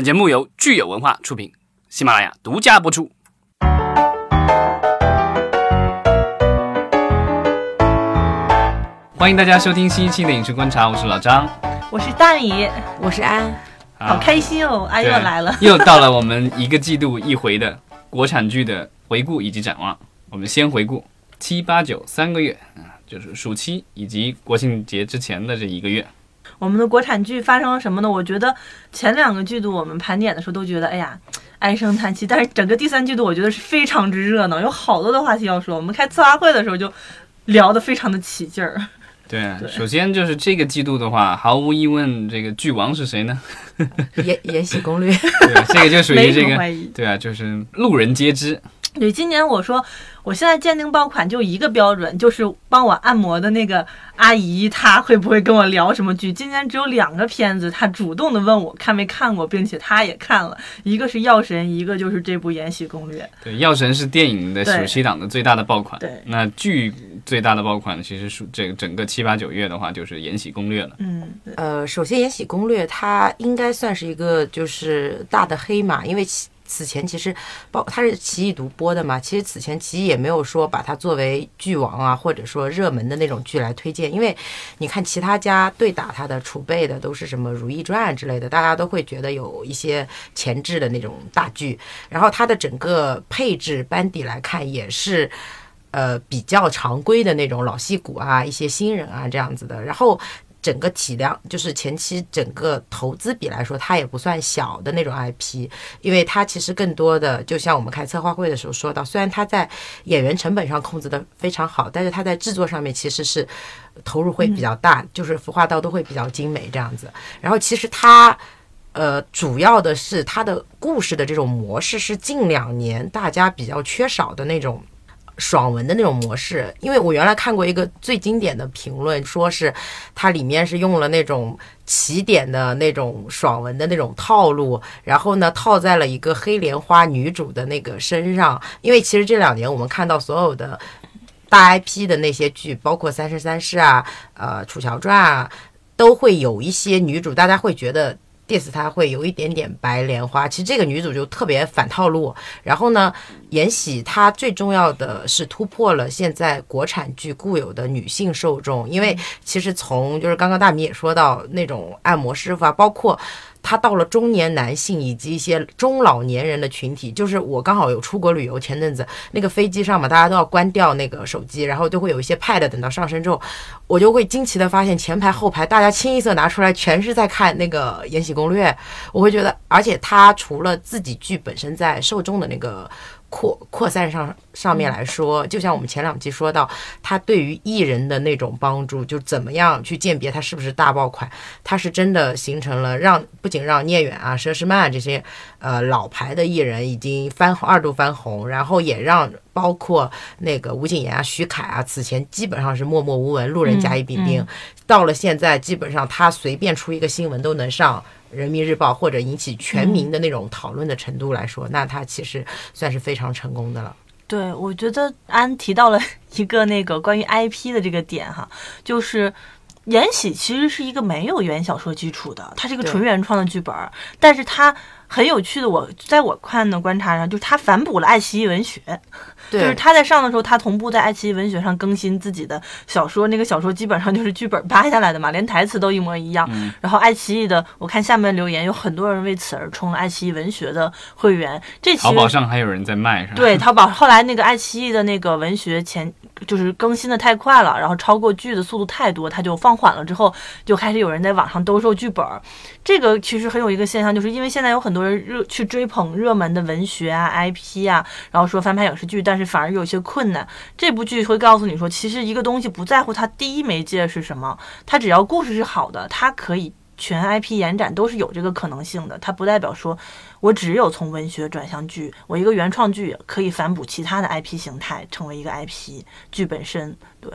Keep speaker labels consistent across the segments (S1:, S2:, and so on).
S1: 本节目由聚友文化出品，喜马拉雅独家播出。欢迎大家收听新一期的影视观察，我是老张，
S2: 我是大米，
S3: 我是安，
S2: 好开心哦！安又来了，
S1: 又到了我们一个季度一回的国产剧的回顾以及展望。我们先回顾七八九三个月啊，就是暑期以及国庆节之前的这一个月。
S2: 我们的国产剧发生了什么呢？我觉得前两个季度我们盘点的时候都觉得，哎呀，唉声叹气。但是整个第三季度，我觉得是非常之热闹，有好多的话题要说。我们开策划会的时候就聊得非常的起劲儿。
S1: 对，首先就是这个季度的话，毫无疑问，这个剧王是谁呢？
S3: 延延禧攻略，
S1: 对，这个就属于这个，对啊，就是路人皆知。
S2: 对，今年我说。我现在鉴定爆款就一个标准，就是帮我按摩的那个阿姨，她会不会跟我聊什么剧？今年只有两个片子，她主动的问我看没看过，并且她也看了，一个是《药神》，一个就是这部《延禧攻略》。
S1: 对，《药神》是电影的暑期档的最大的爆款。
S2: 对，
S1: 那剧最大的爆款其实是这个整个七八九月的话，就是《延禧攻略》了。
S2: 嗯，
S3: 呃，首先《延禧攻略》它应该算是一个就是大的黑马，因为此前其实，包它是奇异独播的嘛，其实此前奇异也没有说把它作为剧王啊，或者说热门的那种剧来推荐，因为你看其他家对打它的储备的都是什么《如懿传》之类的，大家都会觉得有一些前置的那种大剧，然后它的整个配置班底来看也是，呃比较常规的那种老戏骨啊，一些新人啊这样子的，然后。整个体量就是前期整个投资比来说，它也不算小的那种 IP，因为它其实更多的就像我们开策划会的时候说到，虽然它在演员成本上控制的非常好，但是它在制作上面其实是投入会比较大，就是服化道都会比较精美这样子。然后其实它呃主要的是它的故事的这种模式是近两年大家比较缺少的那种。爽文的那种模式，因为我原来看过一个最经典的评论，说是它里面是用了那种起点的那种爽文的那种套路，然后呢套在了一个黑莲花女主的那个身上。因为其实这两年我们看到所有的大 IP 的那些剧，包括《三生三世》啊、呃《楚乔传》啊，都会有一些女主，大家会觉得。Diss 她会有一点点白莲花，其实这个女主就特别反套路。然后呢，延禧她最重要的是突破了现在国产剧固有的女性受众，因为其实从就是刚刚大米也说到那种按摩师傅啊，包括。他到了中年男性以及一些中老年人的群体，就是我刚好有出国旅游，前阵子那个飞机上嘛，大家都要关掉那个手机，然后就会有一些 pad，等到上升之后，我就会惊奇的发现前排后排大家清一色拿出来，全是在看那个《延禧攻略》，我会觉得，而且他除了自己剧本身在受众的那个。扩扩散上上面来说，就像我们前两期说到，他对于艺人的那种帮助，就怎么样去鉴别他是不是大爆款，他是真的形成了让不仅让聂远啊、佘诗曼这些呃老牌的艺人已经翻红二度翻红，然后也让包括那个吴谨言啊、徐凯啊，此前基本上是默默无闻，路人甲乙丙丁，到了现在基本上他随便出一个新闻都能上。人民日报或者引起全民的那种讨论的程度来说，那他其实算是非常成功的了。
S2: 对，我觉得安提到了一个那个关于 IP 的这个点哈，就是《延禧》其实是一个没有原小说基础的，它是一个纯原创的剧本，但是它很有趣的，我在我看的观察上，就是它反哺了爱奇艺文学。就是他在上的时候，他同步在爱奇艺文学上更新自己的小说，那个小说基本上就是剧本扒下来的嘛，连台词都一模一样。然后爱奇艺的，我看下面留言有很多人为此而充了爱奇艺文学的会员。这
S1: 淘宝上还有人在卖，是吧？
S2: 对，淘宝后来那个爱奇艺的那个文学前就是更新的太快了，然后超过剧的速度太多，它就放缓了之后，就开始有人在网上兜售剧本。这个其实很有一个现象，就是因为现在有很多人热去追捧热门的文学啊 IP 啊，然后说翻拍影视剧，但是反而有些困难。这部剧会告诉你说，其实一个东西不在乎它第一媒介是什么，它只要故事是好的，它可以全 IP 延展都是有这个可能性的。它不代表说我只有从文学转向剧，我一个原创剧可以反哺其他的 IP 形态，成为一个 IP 剧本身。对。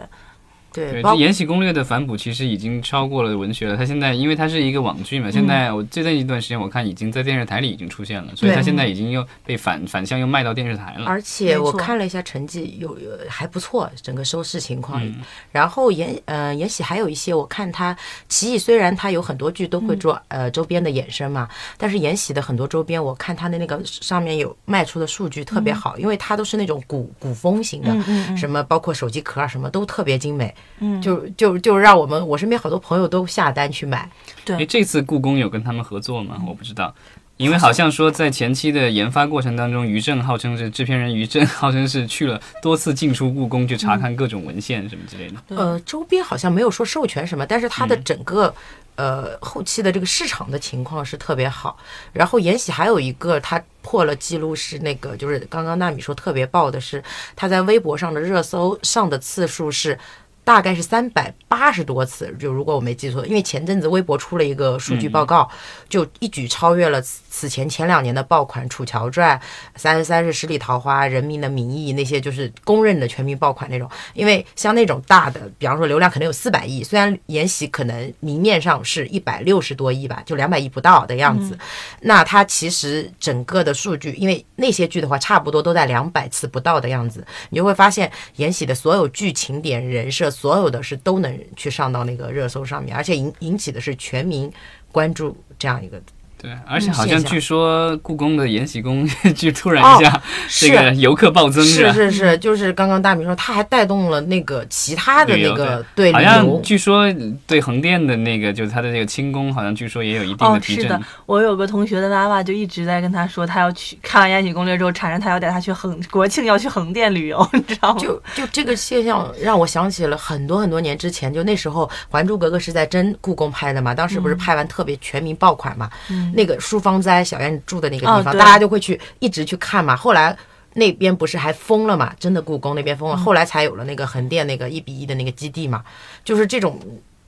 S3: 对，
S1: 对，这《延禧攻略》的反哺其实已经超过了文学了。它现在因为它是一个网剧嘛，现在我最近一段时间我看已经在电视台里已经出现了，所以它现在已经又被反反向又卖到电视台了。
S3: 而且我看了一下成绩，有有还不错，整个收视情况。
S1: 嗯
S3: 然后延呃延禧还有一些，我看它奇异虽然它有很多剧都会做、呃周边的衍生嘛，但是延禧的很多周边，我看它的那个上面有卖出的数据特别好，因为它都是那种古古风型的，
S2: 嗯嗯嗯
S3: 什么包括手机壳啊什么都特别精美，
S2: 嗯
S3: 就就就让我们我身边好多朋友都下单去买。
S2: 对
S1: 诶，这次故宫有跟他们合作吗？我不知道。因为好像说，在前期的研发过程当中，于正号称是制片人于正号称是去了多次进出故宫去查看各种文献什么之类的。
S2: 对
S3: 呃，周边好像没有说授权什么，但是它的整个、呃后期的这个市场的情况是特别好。然后延禧还有一个它破了记录是那个，就是刚刚纳米说特别爆的是，它在微博上的热搜上的次数是。大概是三百八十多次，就如果我没记错，因为前阵子微博出了一个数据报告，就一举超越了此此前前两年的爆款《楚乔传》《三十三世十里桃花》《人民的名义》那些，就是公认的全民爆款那种。因为像那种大的，比方说流量可能有四百亿，虽然《延禧》可能明面上是一百六十多亿吧，就两百亿不到的样子，那它其实整个的数据，因为那些剧的话，差不多都在两百次不到的样子，你就会发现《延禧》的所有剧情点、人设，所有的是都能去上到那个热搜上面，而且引引起的是全民关注这样一个。
S1: 对，而且好像据说故宫的《延禧宫 》就突然
S3: 哦
S1: 一下这个游客暴增吧？
S3: 是是是，就是刚刚大米说，他还带动了那个其他的那个对
S1: 好
S3: 旅游
S1: 像据说对横店的那个就是它的这个清宫，好像据说也有一定
S2: 哦
S1: 的，提振。
S2: 是的，我有个同学的妈妈就一直在跟他说，他要去看完《延禧攻略》之后，缠着他要带他去横国庆要去横店旅游，你知道吗？
S3: 就就这个现象让我想起了很多很多年之前，就那时候《还珠格格》是在真故宫拍的嘛，当时不是拍完特别全民爆款嘛，那个淑芳斋小燕住的那个地方，
S2: 哦
S3: 大家就会去一直去看嘛。后来那边不是还封了嘛，真的故宫那边封了，后来才有了那个横店那个一比一的那个基地嘛，就是这种。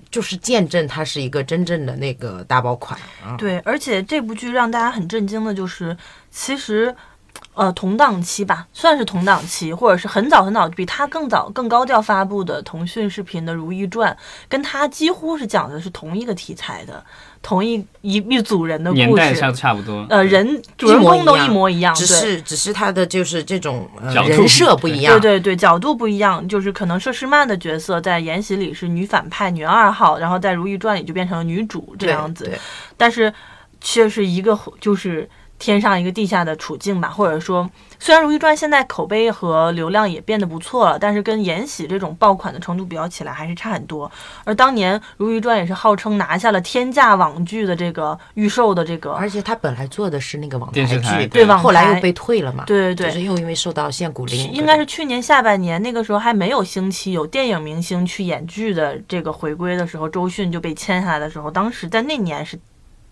S3: 就是见证它是一个真正的那个大爆款啊！
S2: 对，而且这部剧让大家很震惊的就是，其实。呃，同档期吧，算是同档期，或者是很早很早，比他更早、更高调发布的腾讯视频的《如懿传》，跟他几乎是讲的是同一个题材的，同一一一组人的故事
S1: 年代差。差不多。
S2: 呃，人主人公都
S3: 一模一样只是只是他的就是这种、呃、
S1: 角度
S3: 人设不一样，
S2: 对对对，角度不一样，就是可能佘诗曼的角色在《延禧》里是女反派、女二号，然后在《如懿传》里就变成了女主这样子，但是却是一个就是天上一个地下的处境吧，或者说，虽然《如懿传》现在口碑和流量也变得不错了，但是跟《延禧》这种爆款的程度比较起来，还是差很多。而当年《如懿传》也是号称拿下了天价网剧的这个预售的这个，
S3: 而且他本来做的是那个网
S1: 台
S3: 剧，
S1: 对
S2: 网
S3: 后来又被退了嘛，
S2: 对对对
S3: 就是又因为受到限古令，
S2: 应该是去年下半年，那个时候还没有兴起有电影明星去演剧的这个回归的时候，周迅就被签下来的时候，当时在那年是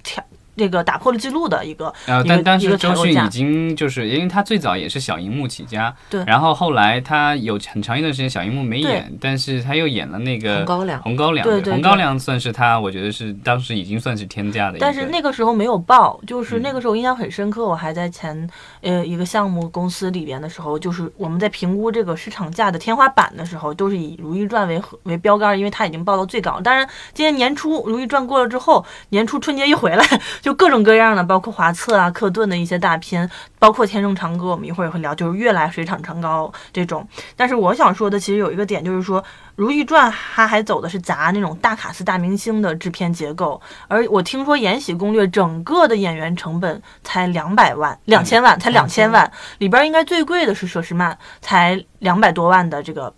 S2: 跳这个打破了记录的一个
S1: 然后，
S2: 一个
S1: 但当时周迅已经就是，因为他最早也是小荧幕起家，
S2: 对
S1: 然后后来他有很长一段时间小荧幕没演，但是他又演了那个
S3: 红高粱
S1: 红高粱，
S2: 对对对
S1: 红高粱算是他，我觉得是当时已经算是天价的。
S2: 但是那个时候没有报，就是
S1: 嗯
S2: 那个时候印象很深刻。我还在前呃一个项目公司里边的时候，就是我们在评估这个市场价的天花板的时候，都是以《如懿传》为核为标杆，因为它已经报到最高。当然，今年年初《如懿传》过了之后，年初春节一回来，就各种各样的，包括华策啊、克顿的一些大片，包括《天生长歌》，我们一会儿也会聊，就是越来水涨船高这种。但是我想说的，其实有一个点就是说，《如懿传》它还走的是砸那种大卡司、大明星的制片结构，而我听说《延禧攻略》整个的演员成本才两百万、两千万，才两千万，里边应该最贵的是佘诗曼，才两百多万的这个。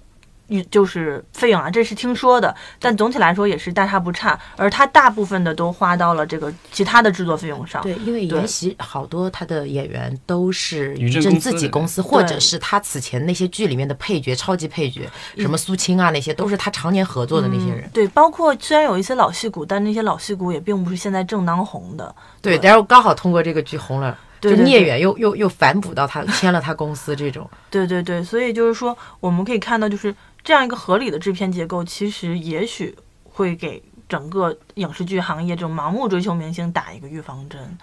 S2: 预就是费用啊，这是听说的，但总体来说也是大差不差，而他大部分的都花到了这个其他的制作费用上。
S3: 对，因为
S2: 对
S3: 延禧好多他的演员都是正自己公司，或者是他此前那些剧里面的配角、超级配角，什么苏青啊那些，都是他常年合作的那些人。
S2: 嗯对，包括虽然有一些老戏骨，但那些老戏骨也并不是现在正当红的。
S3: 对，然后刚好通过这个剧红了，就聂远又又又反哺到他签了他公司这种。
S2: 对对对，所以就是说，我们可以看到，就是这样一个合理的制片结构，其实也许会给整个影视剧行业这种盲目追求明星打一个预防针。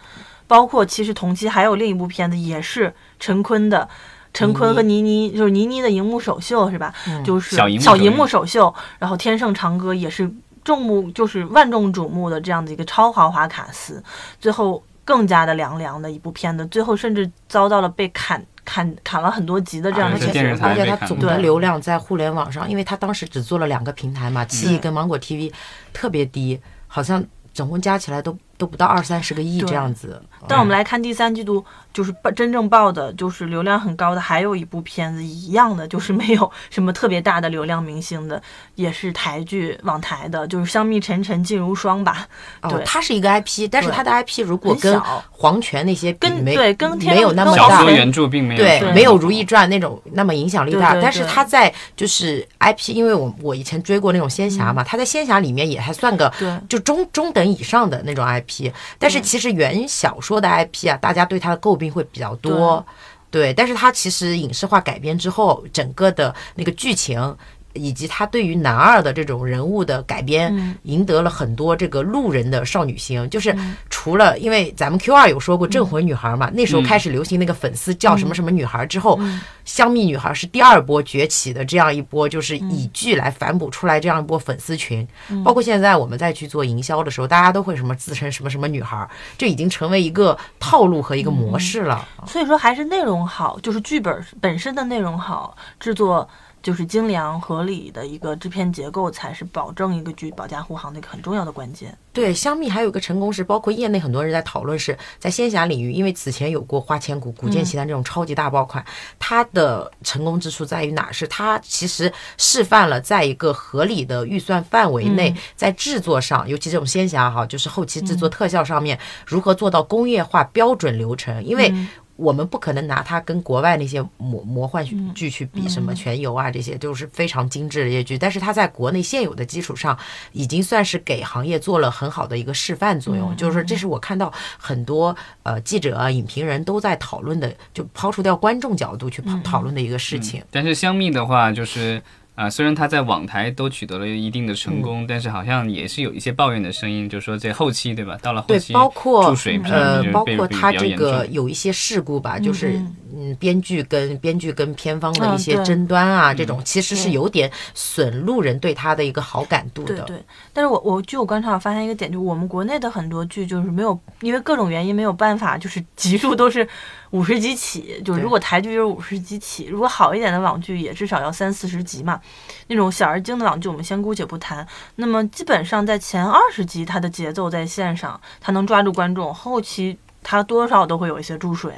S2: 包括其实同期还有另一部片子，也是陈坤的，陈坤和倪妮，就是倪妮的荧幕首秀是吧？就是
S1: 小荧幕首映
S2: 小荧幕首秀，然后天盛长歌也是众目就是万众瞩目的这样的一个超豪华卡司，最后更加的凉凉的一部片子，最后甚至遭到了被砍砍砍了很多集的这样的
S1: 而且
S2: 结果
S1: 电视台
S3: 而且
S1: 被砍
S2: 对
S3: 它总的流量在互联网上，因为它当时只做了两个平台嘛，七亿跟芒果 TV 特别低，好像总共加起来都都不到二三十个亿这样子。
S2: 但我们来看第三季度，就是报真正爆的，就是流量很高的，还有一部片子一样的，就是没有什么特别大的流量明星的，也是台剧网台的，就是《香蜜沉沉烬如霜》吧。
S3: 哦
S2: 对，
S3: 它是一个 IP，但是它的 IP 如果跟黄泉那些
S2: 跟
S3: 没
S2: 对跟天
S3: 没有那么大
S1: 小说，原著并没有
S3: 对
S1: 说，
S3: 没有《如懿传》那种那么影响力大，但是它在就是 IP，因为我我以前追过那种仙侠嘛，它在仙侠里面也还算个
S2: 对
S3: 就中中等以上的那种 IP，但是其实原小说的 IP 啊，大家对它的诟病会比较多，对，但是它其实影视化改编之后，整个的那个剧情。以及他对于男二的这种人物的改编，
S2: 嗯。
S3: 赢得了很多这个路人的少女心。就是除了因为咱们 Q 二有说过镇魂女孩嘛，那时候开始流行那个粉丝叫什么什么女孩之后，香蜜女孩是第二波崛起的这样一波，就是以剧来反哺出来这样一波粉丝群。包括现在我们再去做营销的时候，大家都会什么自称什么什么女孩，这已经成为一个套路和一个模式了。
S2: 所以说还是内容好，就是剧本本身的内容好，制作就是精良合理的一个制片结构，才是保证一个剧保驾护航的一个很重要的关键。
S3: 对，香蜜还有一个成功是，包括业内很多人在讨论是在仙侠领域，因为此前有过《花千骨》《古剑奇谭》这种超级大爆款，它的成功之处在于哪？是它其实示范了在一个合理的预算范围内，在制作上，尤其这种仙侠哈，就是后期制作特效上面，如何做到工业化标准流程，因为。我们不可能拿它跟国外那些魔魔幻剧去比，什么全游啊这些都是非常精致的一些剧，但是它在国内现有的基础上，已经算是给行业做了很好的一个示范作用。就是说，这是我看到很多呃记者啊、影评人都在讨论的，就抛除掉观众角度去讨讨论的一个事情。
S1: 但是香蜜的话，就是啊、虽然他在网台都取得了一定的成功，但是好像也是有一些抱怨的声音，就是说这后期，对吧？到了后，期，
S3: 包括
S1: 注水平
S3: 呃
S1: 就是，
S3: 包括它
S1: 比比较严
S3: 这个有一些事故吧，就是嗯，编剧跟编剧跟片方的
S2: 嗯
S3: 一些争端啊，这种其实是有点损路人对他的一个好感度的。
S2: 对对，但是我我据我观察，我发现一个点，就是我们国内的很多剧就是没有，因为各种原因没有办法，就是 集数都是五十集起，就是如果台剧就是五十集起，如果好一点的网剧也至少要三四十集嘛。那种小而精的网剧我们先姑且不谈，那么基本上在前二十集它的节奏在线上，它能抓住观众，后期。它多少都会有一些注水，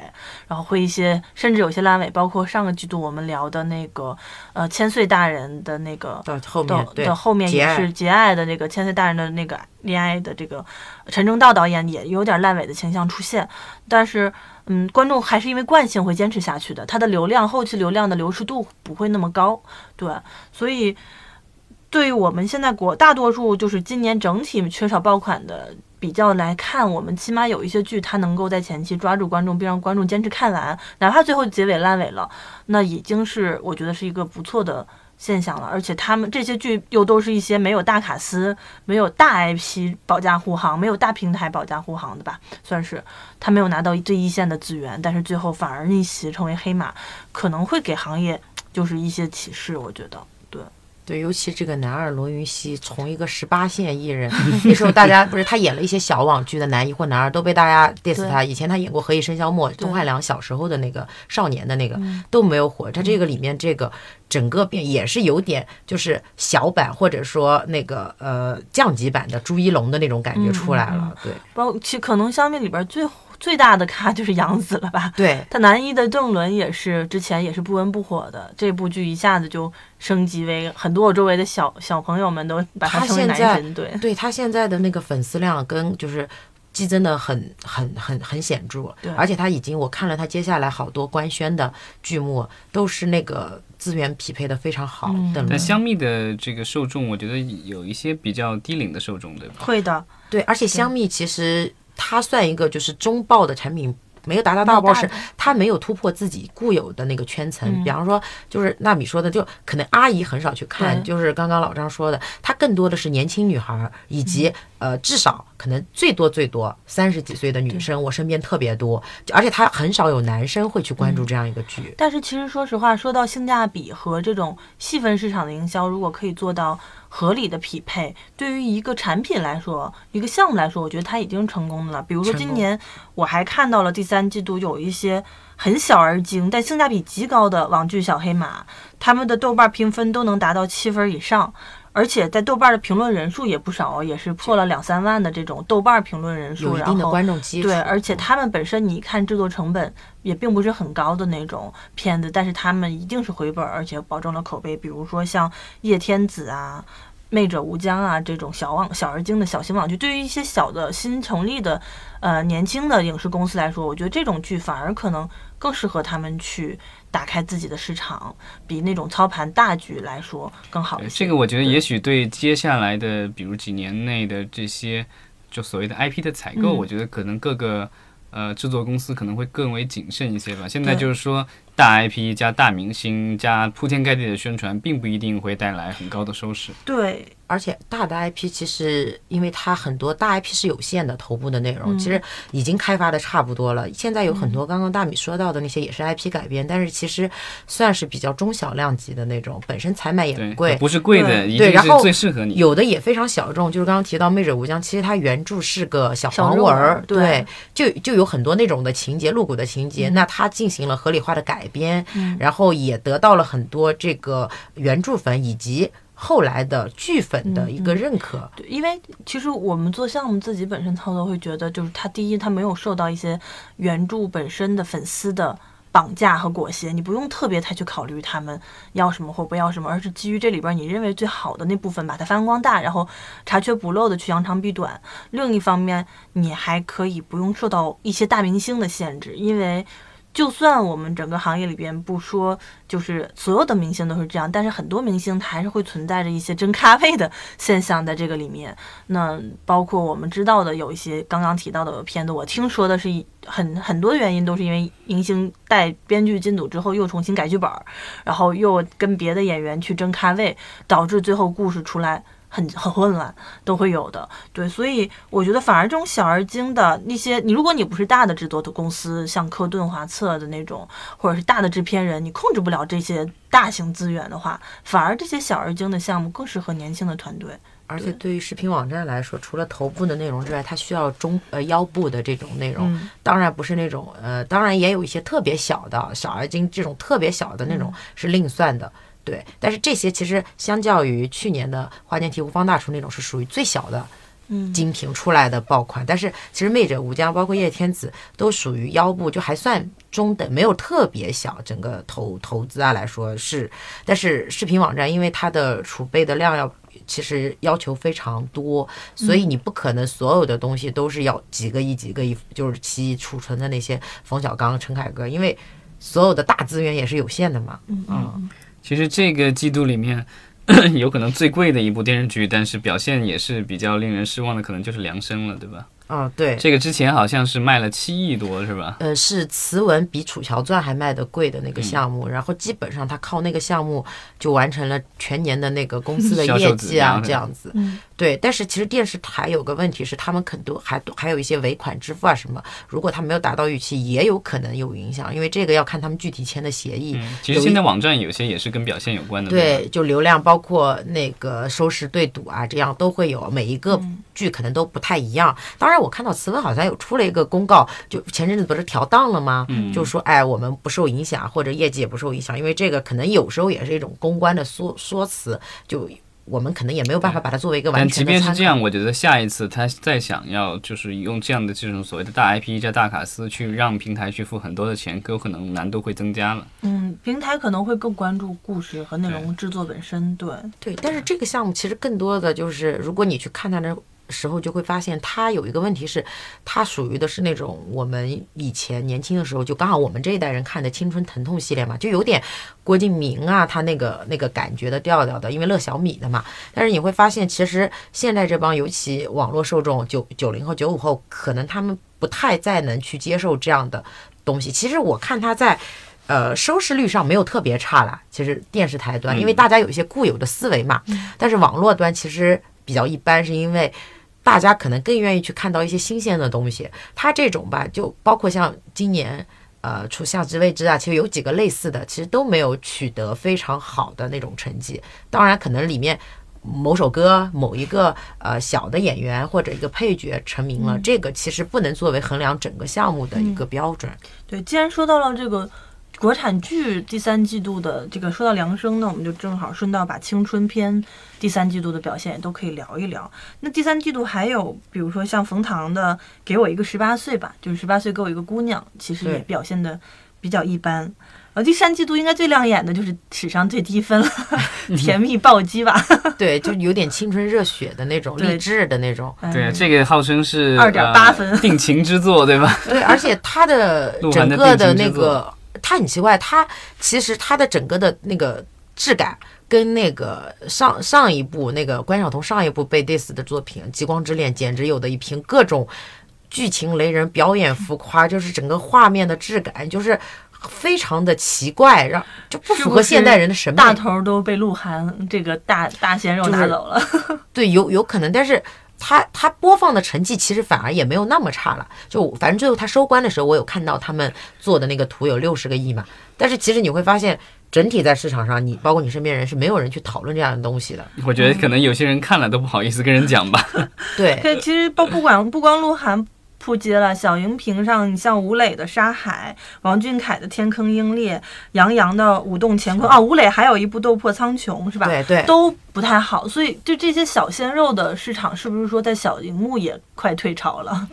S2: 然后会一些甚至有些烂尾，包括上个季度我们聊的那个呃千岁大人的那个
S3: 到后
S2: 的
S3: 面对
S2: 的后面也是节爱的那个千岁大人的那个恋爱的这个陈正道导演也有点烂尾的倾向出现，但是嗯，观众还是因为惯性会坚持下去的，它的流量后期流量的流失度不会那么高，对，所以对于我们现在国大多数就是今年整体缺少爆款的。比较来看，我们起码有一些剧，它能够在前期抓住观众，并让观众坚持看完，哪怕最后结尾烂尾了，那已经是我觉得是一个不错的现象了。而且他们这些剧又都是一些没有大卡司、没有大 IP 保驾护航、没有大平台保驾护航的吧，算是他没有拿到最一线的资源，但是最后反而逆袭成为黑马，可能会给行业就是一些启示。我觉得，对，
S3: 对，尤其这个男二罗云熙，从一个十八线艺人，那时候大家不是他演了一些小网剧的男一或男二，都被大家 diss 他。以前他演过《何以笙箫默》，钟汉良小时候的那个少年的那个都没有火。他这个里面这个整个变也是有点就是小版或者说那个呃降级版的朱一龙的那种感觉出来了。对
S2: 包其可能香蜜里边最最大的咖就是杨紫了吧。
S3: 对，
S2: 他男一的郑伦也是之前也是不温不火的，这部剧一下子就升级为很多我周围的小小朋友们都把他称为
S3: 他现在
S2: 男神，对，
S3: 对他现在的那个粉丝量跟就是。激增的很很很很显著，而且他已经我看了他接下来好多官宣的剧目都是那个资源匹配的非常好。
S1: 但香蜜的这个受众，我觉得有一些比较低龄的受众，对吧？
S2: 会的，
S3: 对，而且香蜜其实它算一个就是中报的产品没有达到大爆是
S2: 大的。
S3: 他没有突破自己固有的那个圈层。
S2: 嗯。
S3: 比方说，就是纳米说的，就可能阿姨很少去看，就是刚刚老张说的，它更多的是年轻女孩儿，以及、呃，至少可能最多最多三十几岁的女生，我身边特别多，而且她很少有男生会去关注这样一个剧。
S2: 但是其实说实话，说到性价比和这种细分市场的营销，如果可以做到合理的匹配，对于一个产品来说，一个项目来说，我觉得它已经成功了。比如说今年我还看到了第三季度有一些很小而精但性价比极高的网剧小黑马，他们的豆瓣评分都能达到七分以上。而且在豆瓣的评论人数也不少，也是破了两三万的这种豆瓣评论人数，
S3: 有一定的
S2: 然后
S3: 观众基础，
S2: 对，而且他们本身你看制作成本也并不是很高的那种片子，但是他们一定是回本儿，而且保证了口碑。比如说像叶天子啊、媚者无疆啊这种小网小而精的小型网剧，对于一些小的新成立的呃年轻的影视公司来说，我觉得这种剧反而可能更适合他们去打开自己的市场，比那种操盘大剧来说更好一些。
S1: 这个我觉得也许对接下来的，比如几年内的这些，就所谓的 IP 的采购，
S2: 嗯
S1: 我觉得可能各个呃制作公司可能会更为谨慎一些吧。现在就是说，大 IP 加大明星加铺天盖地的宣传，并不一定会带来很高的收视。
S2: 对，
S3: 而且大的 IP 其实，因为它很多大 IP 是有限的头部的内容，
S2: 嗯
S3: 其实已经开发的差不多了。现在有很多刚刚大米说到的那些也是 IP 改编，但是其实算是比较中小量级的那种，本身采买也不，贵。
S1: 不是贵的，
S2: 对
S1: 一定是
S3: 对然后
S1: 最适合你。
S3: 有的也非常小众，就是刚刚提到《魅者无疆》，其实它原著是个小黄文
S2: 对
S3: 就就有很多那种的情节，露骨的情节，那它进行了合理化的改编，
S2: 嗯
S3: 然后也得到了很多这个原著粉以及后来的剧粉的一个认可。
S2: 对，因为其实我们做项目自己本身操作会觉得，就是它第一，它没有受到一些原著本身的粉丝的绑架和裹挟，你不用特别太去考虑他们要什么或不要什么，而是基于这里边你认为最好的那部分，把它发扬光大，然后查缺补漏的去扬长避短。另一方面，你还可以不用受到一些大明星的限制，因为。就算我们整个行业里边不说，就是所有的明星都是这样，但是很多明星他还是会存在着一些争咖位的现象在这个里面。那包括我们知道的有一些刚刚提到的片子，我听说的是很很多原因都是因为明星带编剧进组之后又重新改剧本，然后又跟别的演员去争咖位，导致最后故事出来。很很混乱，都会有的。对，所以我觉得反而这种小而精的那些，你如果你不是大的制作的公司，像科顿、华策的那种，或者是大的制片人，你控制不了这些大型资源的话，反而这些小而精的项目更适合年轻的团队。
S3: 而且对于视频网站来说，除了头部的内容之外，它需要中呃腰部的这种内容。
S2: 嗯
S3: 当然不是那种呃，当然也有一些特别小的小而精这种特别小的那种是另算的。对，但是这些其实相较于去年的花间提壶方大厨那种是属于最小的
S2: 嗯，
S3: 精品出来的爆款，但是其实魅者无疆包括叶天子都属于腰部，就还算中等，没有特别小。整个投投资啊来说是，但是视频网站因为它的储备的量要其实要求非常多，所以你不可能所有的东西都是要几个亿几个亿，就是其储存的那些冯小刚、陈凯歌，因为所有的大资源也是有限的嘛。
S2: 嗯嗯
S1: 其实这个季度里面，有可能最贵的一部电视剧，但是表现也是比较令人失望的，可能就是《凉生》了，对吧？
S3: 嗯，对。
S1: 这个之前好像是卖了七亿多，是吧？
S3: 呃，是慈文比《楚乔传》还卖的贵的那
S1: 嗯
S3: 个项目，然后基本上他靠那个项目就完成了全年的那个公司的业绩啊，这样子。
S2: 嗯
S3: 对，但是其实电视台有个问题是，他们很多还还有一些尾款支付啊什么，如果他没有达到预期，也有可能有影响，因为这个要看他们具体签的协议。
S1: 嗯，其实现在网站有些也是跟表现有关的，
S3: 对，就流量包括那个收视对赌啊，这样都会有，每一个
S2: 嗯
S3: 剧可能都不太一样。当然，我看到慈文好像有出了一个公告，就前阵子不是调档了吗？
S1: 嗯
S3: 就说哎，我们不受影响，或者业绩也不受影响，因为这个可能有时候也是一种公关的说说辞，就我们可能也没有办法把它作为一个完全的但即。
S1: 便是这样，我觉得下一次他再想要就是用这样的这种所谓的大 IP 加大卡司去让平台去付很多的钱，有可能难度会增加了。
S2: 嗯，平台可能会更关注故事和内容制作本身。对，
S3: 对，但是这个项目其实更多的就是，如果你去看它的时候，就会发现他有一个问题是，他属于的是那种我们以前年轻的时候，就刚好我们这一代人看的青春疼痛系列嘛，就有点郭敬明啊，他那个那个感觉的调调的，因为乐小米的嘛。但是你会发现，其实现在这帮尤其网络受众九九零后、九五后，可能他们不太再能去接受这样的东西。其实我看他在。呃，收视率上没有特别差啦。其实电视台端，因为大家有一些固有的思维嘛，但是网络端其实比较一般，是因为大家可能更愿意去看到一些新鲜的东西。它这种吧，就包括像今年呃出《夏之未知》啊，其实有几个类似的，其实都没有取得非常好的那种成绩。当然，可能里面某首歌、某一个呃小的演员或者一个配角成名了，这个其实不能作为衡量整个项目的一个标准。
S2: 对，既然说到了这个。国产剧第三季度的这个说到梁生呢，我们就正好顺道把青春片第三季度的表现也都可以聊一聊。那第三季度还有比如说像冯唐的《给我一个十八岁吧》，就是十八岁给我一个姑娘，其实也表现的比较一般。呃，第三季度应该最亮眼的就是史上最低分了，《甜蜜暴击》吧？
S3: 对，就有点青春热血的那种 励志的那种。
S1: 对，这个号称是
S2: 二点八分
S1: 定情之作，对吧？
S3: 对，而且它的整个的那个。它很奇怪，它其实它的整个的那个质感跟那个上上一部那个关晓彤上一部被 diss 的作品《极光之恋》简直有的一拼，各种剧情雷人，表演浮夸，就是整个画面的质感就是非常的奇怪，让就不符合现代人的审美。
S2: 大头都被鹿晗这个大大鲜肉拿走了，
S3: 对，有有可能，但是。他他播放的成绩其实反而也没有那么差了，就反正最后他收官的时候，我有看到他们做的那个图有六十个亿嘛。但是其实你会发现，整体在市场上，你包括你身边人是没有人去讨论这样的东西的。
S1: 我觉得可能有些人看了都不好意思跟人讲吧。
S3: 对，
S2: 其实不不管不光鹿晗。扑街了，小荧屏上，你像吴磊的《沙海》，王俊凯的《天坑鹰猎》，杨洋的《舞动乾坤》啊，吴磊还有一部《斗破苍穹》，是吧？
S3: 对对，
S2: 都不太好。所以，就这些小鲜肉的市场，是不是说在小荧幕也快退潮了？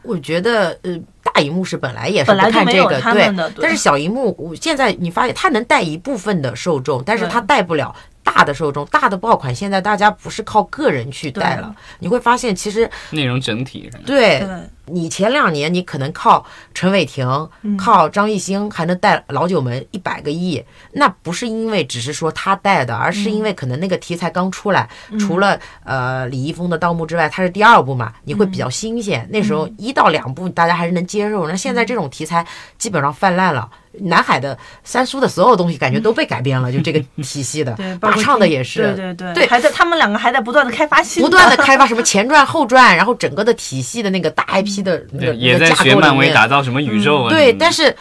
S3: 我觉得，呃，大荧幕是本来也是
S2: 本来
S3: 看这个，
S2: 对，
S3: 但是小荧幕，我现在你发现它能带一部分的受众，但是它带不了。大的受众，大的爆款，现在大家不是靠个人去带了，你会发现其实
S1: 内容整体
S3: 对，你前两年你可能靠陈伟霆、靠张艺兴还能带老九门一百个亿，那不是因为只是说他带的，而是因为可能那个题材刚出来，除了呃李易峰的《盗墓》之外，它是第二部嘛，你会比较新鲜。那时候一到两部大家还是能接受，那现在这种题材基本上泛滥了。南海的三叔的所有东西感觉都被改编了，就这个 体系的，
S2: 对，
S3: 唱的也是，
S2: 对对对，对，还在他们两个还在不断的开发新，
S3: 不断的开发什么前传后传，然后整个的体系的那个大 IP 的那个
S1: 也在学漫威打造什么宇宙啊，
S3: 对，但是。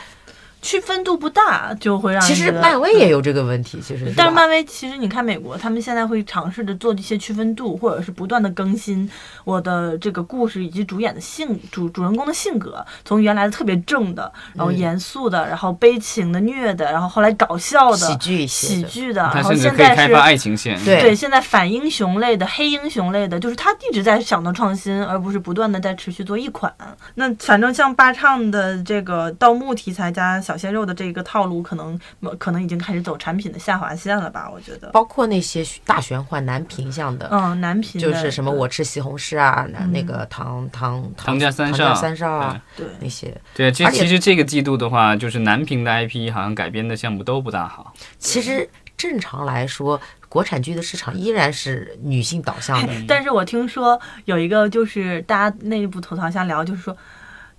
S2: 区分度不大，就会让
S3: 其实漫威也有这个问题，其实。
S2: 但是漫威其实你看美国，他们现在会尝试着做一些区分度，或者是不断的更新我的这个故事以及主演的性主主人公的性格，从原来的特别正的，然后严肃的，然后悲情的、虐的，然后后来搞笑的、
S3: 喜剧
S2: 喜剧的，然
S1: 后
S2: 现在是
S1: 爱情线，
S3: 对，
S2: 现在反英雄类的、黑英雄类的，就是他一直在想到创新，而不是不断的在持续做一款。那反正像八唱的这个盗墓题材加小鲜肉的这个。套路可能可能已经开始走产品的下滑线了吧？我觉得，
S3: 包括那些大玄幻男频向的，
S2: 嗯，男频
S3: 就是什么我吃西红柿啊，那个唐唐
S1: 唐
S3: 家
S1: 三少
S3: 三少啊，
S2: 对
S3: 那些，
S1: 对，其其实这个季度的话，就是男频的 IP 好像改编的项目都不大好。
S3: 其实正常来说，国产剧的市场依然是女性导向的。
S2: 但是我听说有一个就是大家内部吐槽下聊，就是说。《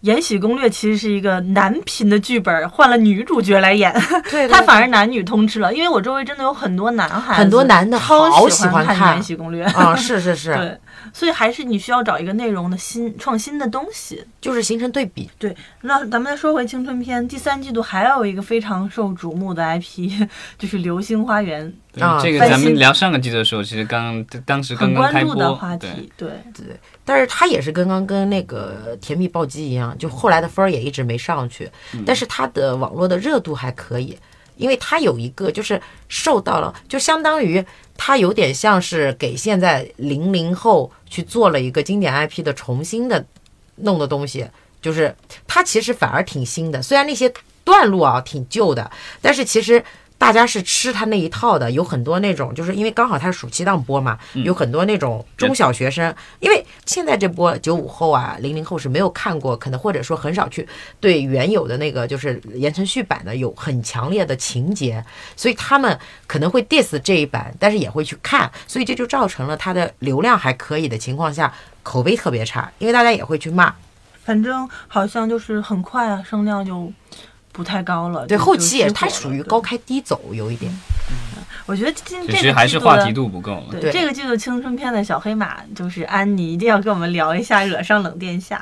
S2: 延禧攻略》其实是一个男频的剧本，换了女主角来演，他 反而男女通吃了。因为我周围真的有很多男孩
S3: 子，很多男的好
S2: 喜
S3: 欢
S2: 看《延禧攻略》
S3: 啊，是是是，
S2: 对，所以还是你需要找一个内容的新创新的东西，
S3: 就是形成对比。
S2: 对，那咱们再说回青春片，第三季度还有一个非常受瞩目的 IP，就是《流星花园》。
S1: 啊，这个咱们聊上个季度的时候，其实刚当时刚刚开播，
S2: 对
S3: 对对。但是它也是刚刚跟那个《甜蜜暴击》一样，就后来的分儿也一直没上去。但是它的网络的热度还可以，因为它有一个就是受到了，就相当于它有点像是给现在零零后去做了一个经典 IP 的重新的弄的东西，就是它其实反而挺新的，虽然那些段落啊挺旧的，但是其实。大家是吃他那一套的，有很多那种，就是因为刚好他是暑期档播嘛，有很多那种中小学生，因为现在这波九五后啊、零零后是没有看过，可能或者说很少去对原有的那个就是言承旭版的有很强烈的情节，所以他们可能会 diss 这一版，但是也会去看，所以这就造成了它的流量还可以的情况下，口碑特别差，因为大家也会去骂。
S2: 反正好像就是很快啊，声量就不太高了。
S3: 对，后期也它属于高开低走，有一点。
S2: 嗯我觉得今
S1: 只
S2: 这个
S1: 是还是话题度不够。
S2: 对
S3: 对
S2: 这个季度青春片的小黑马就是安妮，一定要跟我们聊一下《惹上冷殿下》。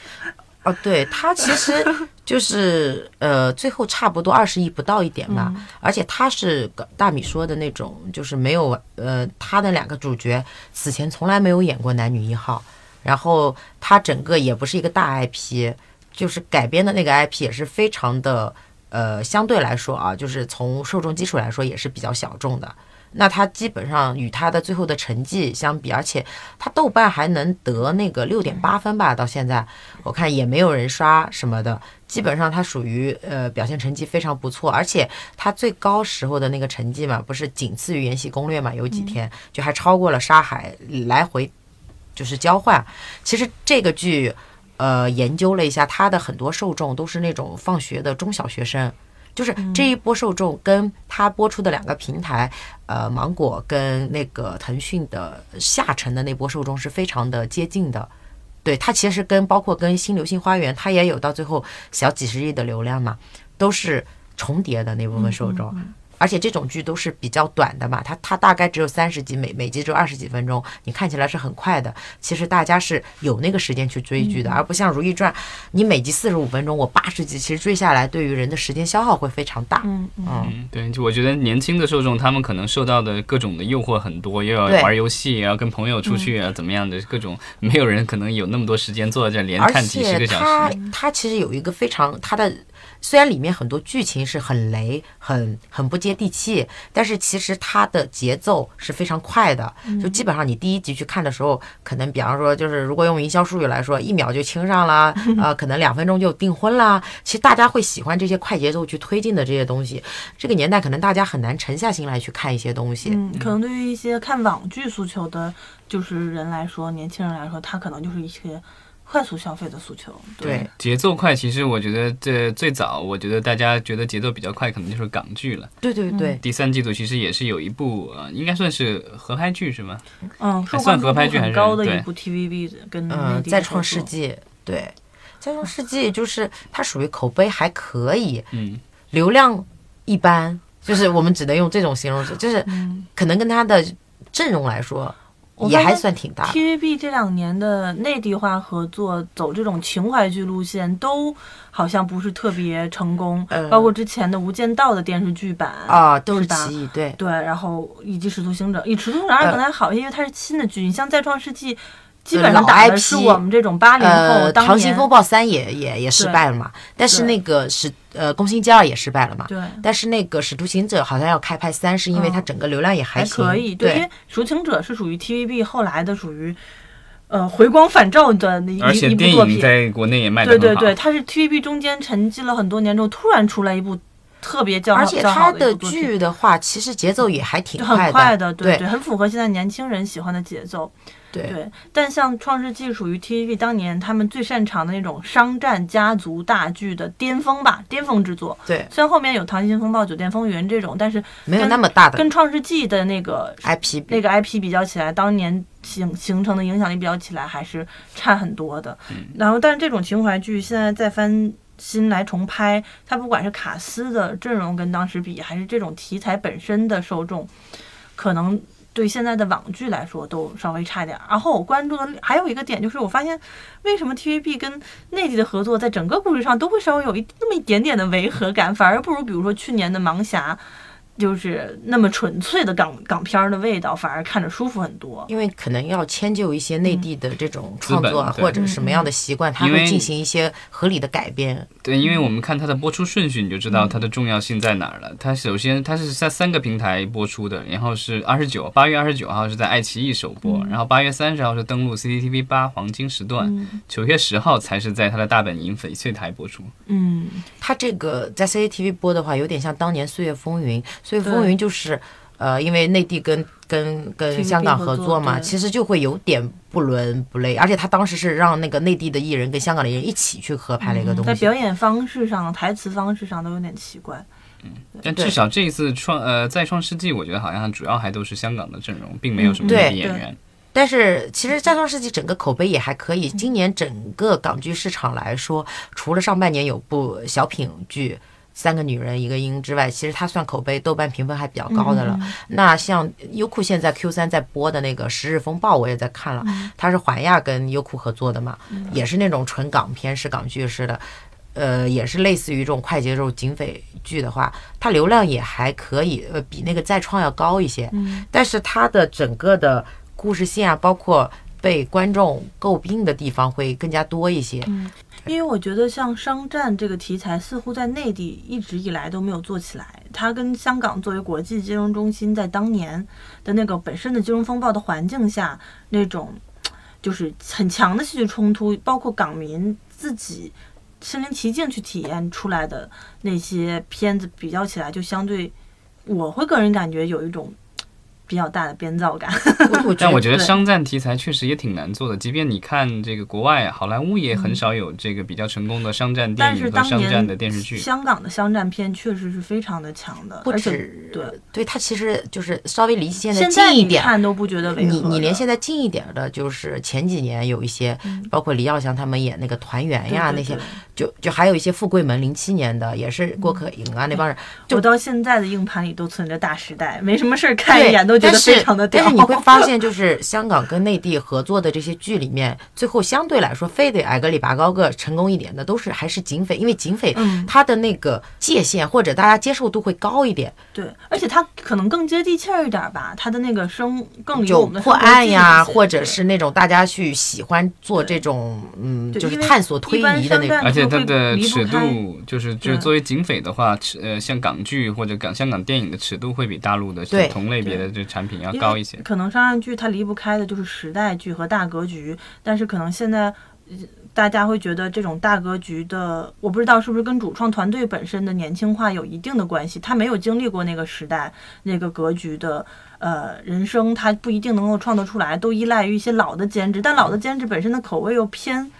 S3: 哦，对，他其实就是呃，最后差不多二十亿不到一点吧，
S2: 嗯
S3: 而且他是大米说的那种，就是没有呃，他的两个主角此前从来没有演过男女一号，然后他整个也不是一个大 IP，就是改编的那个 IP 也是非常的呃，相对来说啊，就是从受众基础来说也是比较小众的。那它基本上与它的最后的成绩相比，而且它豆瓣还能得那个六点八分吧，到现在我看也没有人刷什么的，基本上它属于呃表现成绩非常不错，而且它最高时候的那个成绩嘛，不是仅次于《延禧攻略》嘛，有几天就还超过了《沙海》，来回就是交换。其实这个剧，呃，研究了一下，他的很多受众都是那种放学的中小学生。就是这一波受众跟他播出的两个平台，呃，芒果跟那个腾讯的下沉的那波受众是非常的接近的。对它其实跟包括跟新流星花园，它也有到最后小几十亿的流量嘛，都是重叠的那部分受众。而且这种剧都是比较短的嘛，它它大概只有三十集，每每集只有二十几分钟，你看起来是很快的。其实大家是有那个时间去追剧的，而不像《如懿传》，你每集四十五分钟，我八十集，其实追下来对于人的时间消耗会非常大。
S2: 嗯嗯
S3: 嗯，
S1: 嗯，对，就我觉得年轻的受众，他们可能受到的各种的诱惑很多，又要玩游戏，也要跟朋友出去啊，怎么样的各种，没有人可能有那么多时间坐在这儿连看几十
S3: 且
S1: 个小
S3: 它
S1: 时。
S3: 它其实有一个非常它的，虽然里面很多剧情是很雷、很很不接地气，但是其实它的节奏是非常快的。就基本上你第一集去看的时候，可能比方说就是如果用营销术语来说，一秒就亲上啦，呃，可能两分钟就订婚啦。其实大家会喜欢这些快节奏去推进的这些东西。这个年代可能大家很难沉下心来去看一些东西。
S2: 嗯，可能对于一些看网剧诉求的，就是人来说，年轻人来说，他可能就是一些快速消费的诉求。
S3: 对，
S1: 节奏快，其实我觉得这最早，我觉得大家觉得节奏比较快，可能就是港剧了。
S3: 对对对，
S1: 第三季度其实也是有一部，呃，应该算是合拍剧是吗？
S2: 嗯，受
S1: 算合拍剧还是？
S2: 很高的
S1: 对。
S2: 一部 TVB 的跟内
S3: 嗯，
S2: 地
S3: 再创世纪，对，再创世纪就是它属于口碑还可以，
S1: 嗯，
S3: 流量一般，就是我们只能用这种形容词，就是
S2: 嗯。
S3: 可能跟它的阵容来说也还算挺大的。
S2: TVB 这两年的内地化合作，走这种情怀剧路线，都好像不是特别成功。
S3: 呃
S2: 包括之前的《无间道》的电视剧版
S3: 啊，都是奇异，对，
S2: 对，然后以及《使徒行者》，以《使徒行者可能还好一些，因为它是新的剧。你像《再创世纪》，基
S3: 呃
S2: 本上打的是
S3: IP
S2: 我们这种八零后
S3: 呃，《
S2: 当年
S3: 溏心风暴三》也也也失败了嘛，但是那个是呃《宫心计二》也失败了嘛，
S2: 对。
S3: 但是那个《使徒行者》好像要开拍三，是因为它整个流量也
S2: 还
S3: 行，
S2: 可以，对因为
S3: 对《
S2: 赎情者》是属于 TVB 后来的属于，呃，回光返照的一
S1: 而且电
S2: 一部作品。
S1: 影在国内也卖的很好。
S2: 对对对，它是 TVB 中间沉寂了很多年之后，突然出来一部特别叫
S3: 而且它的剧的话，其实节奏也还挺
S2: 就很
S3: 快
S2: 快的，
S3: 对
S2: 对，很符合现在年轻人喜欢的节奏。
S3: 对
S2: 对，但像《创世纪》属于 TVB 当年他们最擅长的那种商战家族大剧的巅峰吧，巅峰之作。
S3: 对，
S2: 虽然后面有《溏心风暴》《酒店风云》这种，但是
S3: 没有那么大的
S2: 跟《创世纪》的那个
S3: IP
S2: 那个 IP 比较起来，当年形形成的影响力比较起来，还是差很多的。然后，但是这种情怀剧现在再翻新来重拍，它不管是卡斯的阵容跟当时比，还是这种题材本身的受众，可能对现在的网剧来说都稍微差一点儿。然后我关注的还有一个点就是，我发现为什么 TVB 跟内地的合作在整个故事上都会稍微有一那么一点点的违和感，反而不如比如说去年的《盲侠》。就是那么纯粹的港港片儿的味道，反而看着舒服很多。
S3: 因为可能要迁就一些内地的这种创作啊，或者什么样的习惯，它会进行一些合理的改编。
S1: 对，因为我们看它的播出顺序，你就知道它的重要性在哪儿了。它首先它是在三个平台播出的，然后是二十九八月二十九号是在爱奇艺首播，然后八月三十号是登陆 CCTV 八黄金时段，九、月十号才是在它的大本营翡翠台播出。
S2: 嗯，
S3: 它这个在 CCTV 播的话，有点像当年《岁月风云》，《岁月风云》就是。呃，因为内地跟跟跟香港合作嘛，其实就会有点不伦不类，而且他当时是让那个内地的艺人跟香港的艺人一起去合拍了一个东西。
S2: 在表演方式上、台词方式上都有点奇怪。
S1: 嗯
S3: 但
S1: 至少这一次创呃再创世纪，我觉得好像主要还都是香港的阵容，并没有什么
S3: 对
S1: 内地演员。
S3: 但是其实《再创世纪》整个口碑也还可以。今年整个港剧市场来说，除了上半年有部小品剧。三个女人一个鹰之外，其实它算口碑，豆瓣评分还比较高的了。那像优酷现在 Q 三在播的那个《十日风暴》，我也在看了，它是环亚跟优酷合作的嘛，也是那种纯港片式港剧式的，呃，也是类似于这种快节奏警匪剧的话，它流量也还可以，呃，比那个再创要高一些。但是它的整个的故事线啊，包括被观众诟病的地方会更加多一些。
S2: 因为我觉得像商战这个题材，似乎在内地一直以来都没有做起来。它跟香港作为国际金融中心，在当年的那个本身的金融风暴的环境下，那种就是很强的戏剧冲突，包括港民自己身临其境去体验出来的那些片子比较起来，就相对我会个人感觉有一种。比较大的编造感，
S1: 但我觉得商战题材确实也挺难做的。即便你看这个国外好莱坞也很少有这个比较成功的商战电影和
S2: 但是当
S1: 商战的电视剧。
S2: 香港的商战片确实是非常的强的，
S3: 不
S2: 而且
S3: 止
S2: 对，
S3: 对，它其实就是稍微离现在近一点。
S2: 看都不觉得违和
S3: 你你连现在近一点的，就是前几年有一些，包括李耀祥他们演那个团圆呀那些就就还有一些富贵门零七年的，也是郭可盈啊那帮人，就
S2: 我到现在的硬盘里都存着《大时代》，没什么事儿看一眼都觉得
S3: 但是
S2: 非常的屌。
S3: 但是你会发现，就是香港跟内地合作的这些剧里面，最后相对来说，非得矮个里拔高个成功一点的，都是还是警匪，因为警匪
S2: 嗯
S3: 它的那个界限或者大家接受度会高一点。
S2: 对，而且他可能更接地气儿一点儿吧，他的那个生更离
S3: 就
S2: 我们的
S3: 破案呀，或者是那种大家去喜欢做这种，嗯，就是探索推
S2: 一般
S3: 移的那种。
S1: 而且它的尺度，就是就是作为警匪的话，尺呃像港剧或者港香港电影的尺度会比大陆的
S3: 对
S1: 同类别的这产品要高一些。
S2: 可能商战剧它离不开的就是时代剧和大格局，但是可能现在。呃大家会觉得这种大格局的，我不知道是不是跟主创团队本身的年轻化有一定的关系。他没有经历过那个时代、那个格局的呃人生，他不一定能够创得出来，都依赖于一些老的监制，但老的监制本身的口味又偏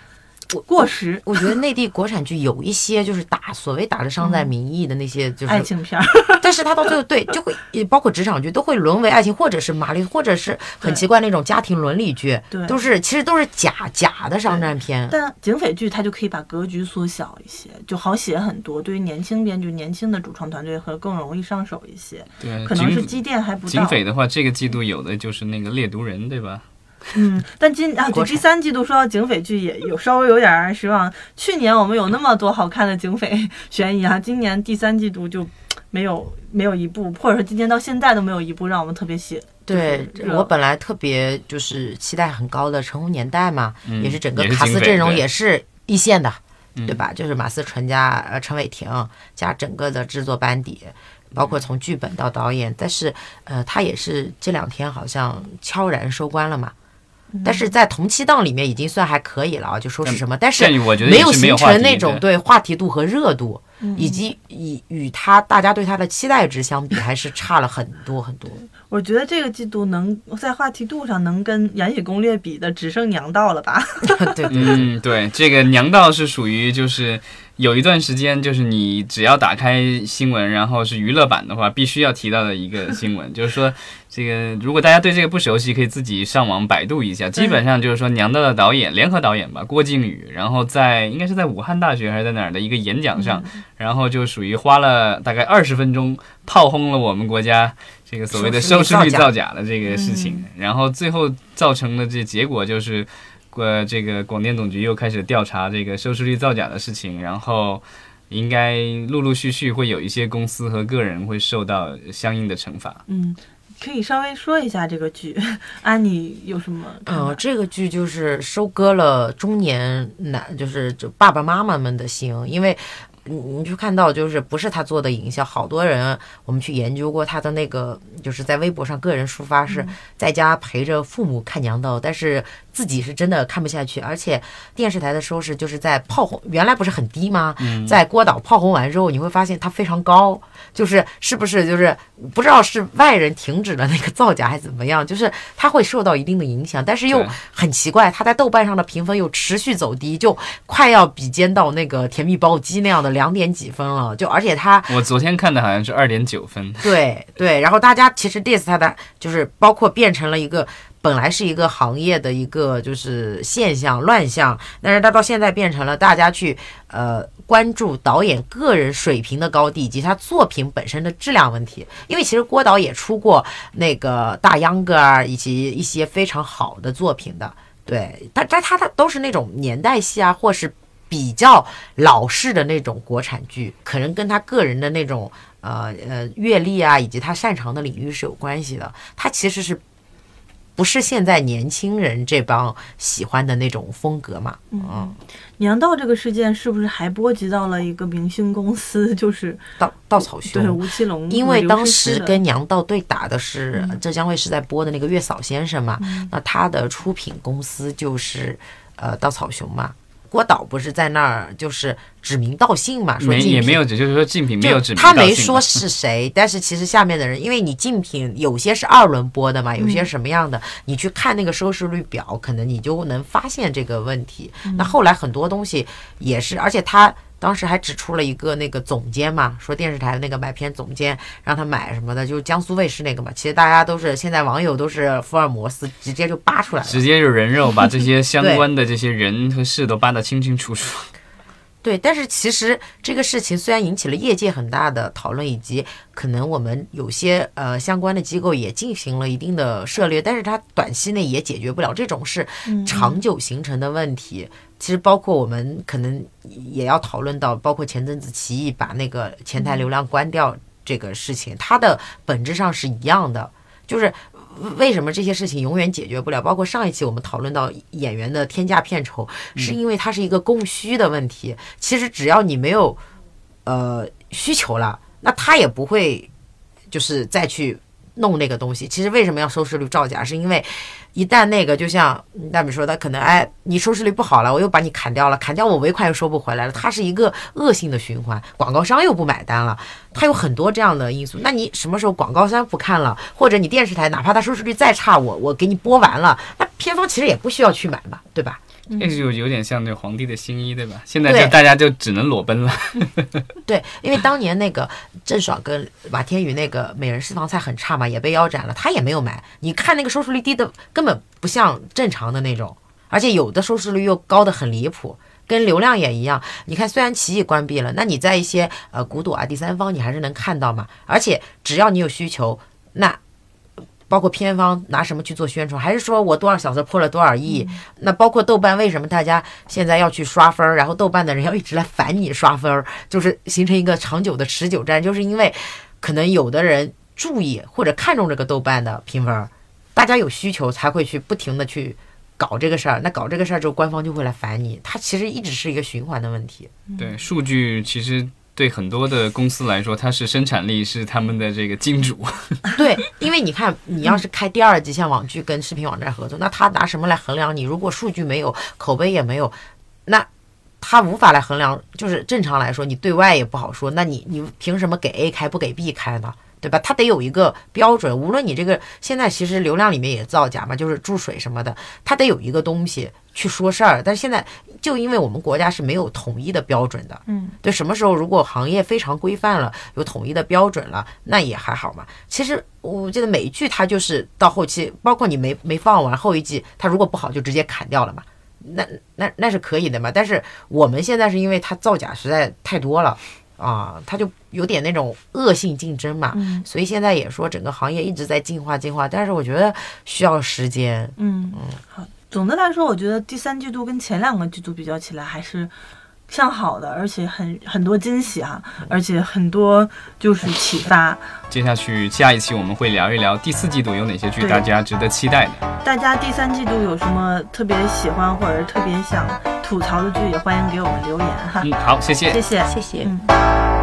S2: 过时，
S3: 我觉得内地国产剧有一些就是打所谓打着商战名义的那些，就是
S2: 爱情片儿。
S3: 但是他到最后对就会也包括职场剧都会沦为爱情，或者是玛丽，或者是很奇怪那种家庭伦理剧，
S2: 对
S3: 都是其实都是假假的商战片。
S2: 但警匪剧它就可以把格局缩小一些，就好写很多。对于年轻编剧、年轻的主创团队和更容易上手一些。
S1: 对，
S2: 可能是
S1: 警
S2: 积淀还不到。
S1: 警匪的话，这个季度有的就是那个猎毒人，对吧？
S2: 嗯，但今啊，第三季度说到警匪剧也有稍微有点失望。去年我们有那么多好看的警匪悬疑啊，今年第三季度就没有没有一部，或者说今年到现在都没有一部让我们特别喜。
S3: 对我本来特别就是期待很高的《成红年代》嘛，
S1: 嗯
S3: 也是整个卡司阵容也是一线的，
S1: 嗯
S3: 对吧？就是马思纯加呃陈伟霆加整个的制作班底，包括从剧本到导演，但是呃，他也是这两天好像悄然收官了嘛。但是在同期档里面已经算还可以了啊，就说是什么，但是
S1: 我觉得
S3: 没有形成那种
S1: 对
S3: 对话题度和热度，
S2: 嗯
S3: 以及以与他大家对他的期待值相比，还是差了很多很多。
S2: 我觉得这个季度能在话题度上能跟《延禧攻略》比的，只剩《娘道》了吧？
S3: 对对
S1: 嗯，对，这个娘道是属于就是有一段时间，就是你只要打开新闻，然后是娱乐版的话，必须要提到的一个新闻，就是说这个如果大家对这个不熟悉，可以自己上网百度一下。基本上就是说娘道的导演联合导演吧，郭靖宇，然后在应该是在武汉大学还是在哪儿的一个演讲上，然后就属于花了大概二十分钟炮轰了我们国家这个所谓的收视率造假的这个事情，然后最后造成的这结果就是。呃，这个广电总局又开始调查这个收视率造假的事情，然后应该陆陆续续会有一些公司和个人会受到相应的惩罚。
S2: 嗯，可以稍微说一下这个剧，安妮有什么？
S3: 呃，这个剧就是收割了中年男，就是就爸爸妈妈们的心，因为你你就看到，就是不是他做的营销，好多人我们去研究过他的那个，就是在微博上个人抒发是在家陪着父母看娘道，但是自己是真的看不下去，而且电视台的收视就是在炮轰，原来不是很低吗？在郭导炮轰完之后，你会发现它非常高，就是是不是就是不知道是外人停止了那个造假还是怎么样，就是它会受到一定的影响，但是又很奇怪，它在豆瓣上的评分又持续走低，就快要比肩到那个《甜蜜暴击》那样的两点几分了，就而且它
S1: 我昨天看的好像是二点九分，
S3: 对对，然后大家其实 diss 它的就是包括变成了一个本来是一个行业的一个就是现象乱象，但是它到现在变成了大家去呃关注导演个人水平的高低以及他作品本身的质量问题。因为其实郭导也出过那个大秧歌儿以及一些非常好的作品的，对，但但他他都是那种年代戏啊，或是比较老式的那种国产剧，可能跟他个人的那种呃呃阅历啊，以及他擅长的领域是有关系的。他其实是不是现在年轻人这帮喜欢的那种风格嘛？嗯，
S2: 娘道这个事件是不是还波及到了一个明星公司，就是
S3: 稻稻草
S2: 熊
S3: 对。
S2: 吴奇隆
S3: 因为当时跟娘道对打的是
S2: 嗯
S3: 浙江卫视在播的那个月嫂先生嘛，那他的出品公司就是呃稻草熊嘛。郭导不是在那儿就是指名道姓嘛，说竞品
S1: 没也没有，就是说竞品没有指
S3: 他
S1: 道姓
S3: 没说是谁，但是其实下面的人，因为你竞品有些是二轮播的嘛，有些什么样的，你去看那个收视率表，可能你就能发现这个问题。那后来很多东西也是，而且他。当时还指出了一个那个总监嘛，说电视台那个买片总监让他买什么的，就是江苏卫视那个嘛。其实大家都是现在网友都是福尔摩斯，直接就扒出来了。
S1: 直接就人肉把这些相关的这些人和事都扒得清清楚楚。
S3: 对，但是其实这个事情虽然引起了业界很大的讨论，以及可能我们有些呃相关的机构也进行了一定的涉猎，但是它短期内也解决不了这种是长久形成的问题。其实包括我们可能也要讨论到，包括前阵子奇艺把那个前台流量关掉这个事情，它的本质上是一样的，就是。为什么这些事情永远解决不了？包括上一期我们讨论到演员的天价片酬，是因为它是一个供需的问题。其实只要你没有呃需求了，那他也不会就是再去弄那个东西。其实为什么要收视率造假？是因为一旦那个就像大米说的，可能哎你收视率不好了，我又把你砍掉了，砍掉我尾款又收不回来了，它是一个恶性的循环，广告商又不买单了，它有很多这样的因素。那你什么时候广告商不看了，或者你电视台哪怕它收视率再差，我我给你播完了，那片方其实也不需要去买嘛，对吧？
S1: 这就有点像那皇帝的新衣，对吧？现在就大家就只能裸奔了。
S3: 对，因为当年那个郑爽跟马天宇那个美人私房菜很差嘛，也被腰斩了，他也没有买。你看那个收视率低的根本不像正常的那种，而且有的收视率又高的很离谱。跟流量也一样，你看，虽然奇艺关闭了，那你在一些呃古董啊、第三方，你还是能看到嘛。而且只要你有需求，那包括片方拿什么去做宣传，还是说我多少小时破了多少亿？那包括豆瓣，为什么大家现在要去刷分儿，然后豆瓣的人要一直来烦你刷分儿，就是形成一个长久的持久战，就是因为可能有的人注意或者看重这个豆瓣的评分儿，大家有需求才会去不停的去搞这个事儿。那搞这个事儿之后，官方就会来烦你，它其实一直是一个循环的问题。
S1: 对，数据其实对很多的公司来说，它是生产力，是他们的这个金主。
S3: 对，因为你看，你要是开第二季，像网剧跟视频网站合作，那他拿什么来衡量你？如果数据没有，口碑也没有，那他无法来衡量。就是正常来说，你对外也不好说，那你你凭什么给 A 开不给 B 开呢？对吧？它得有一个标准。无论你这个现在其实流量里面也造假嘛，就是注水什么的，它得有一个东西去说事儿。但是现在就因为我们国家是没有统一的标准的，
S2: 嗯，
S3: 对，什么时候如果行业非常规范了，有统一的标准了，那也还好嘛。其实我记得美剧它就是到后期，包括你没没放完后一季，它如果不好就直接砍掉了嘛。那那那是可以的嘛。但是我们现在是因为它造假实在太多了啊，它就有点那种恶性竞争嘛。
S2: 嗯
S3: 所以现在也说整个行业一直在进化进化，但是我觉得需要时间。
S2: 嗯，好。总的来说，我觉得第三季度跟前两个季度比较起来，还是向好的，而且很很多惊喜哈、而且很多就是启发。
S1: 接下去下一期我们会聊一聊第四季度有哪些剧大家值得期待的。
S2: 大家第三季度有什么特别喜欢或者特别想吐槽的剧，也欢迎给我们留言哈。
S1: 嗯，好，谢谢
S2: 谢谢，
S3: 谢谢。
S2: 嗯。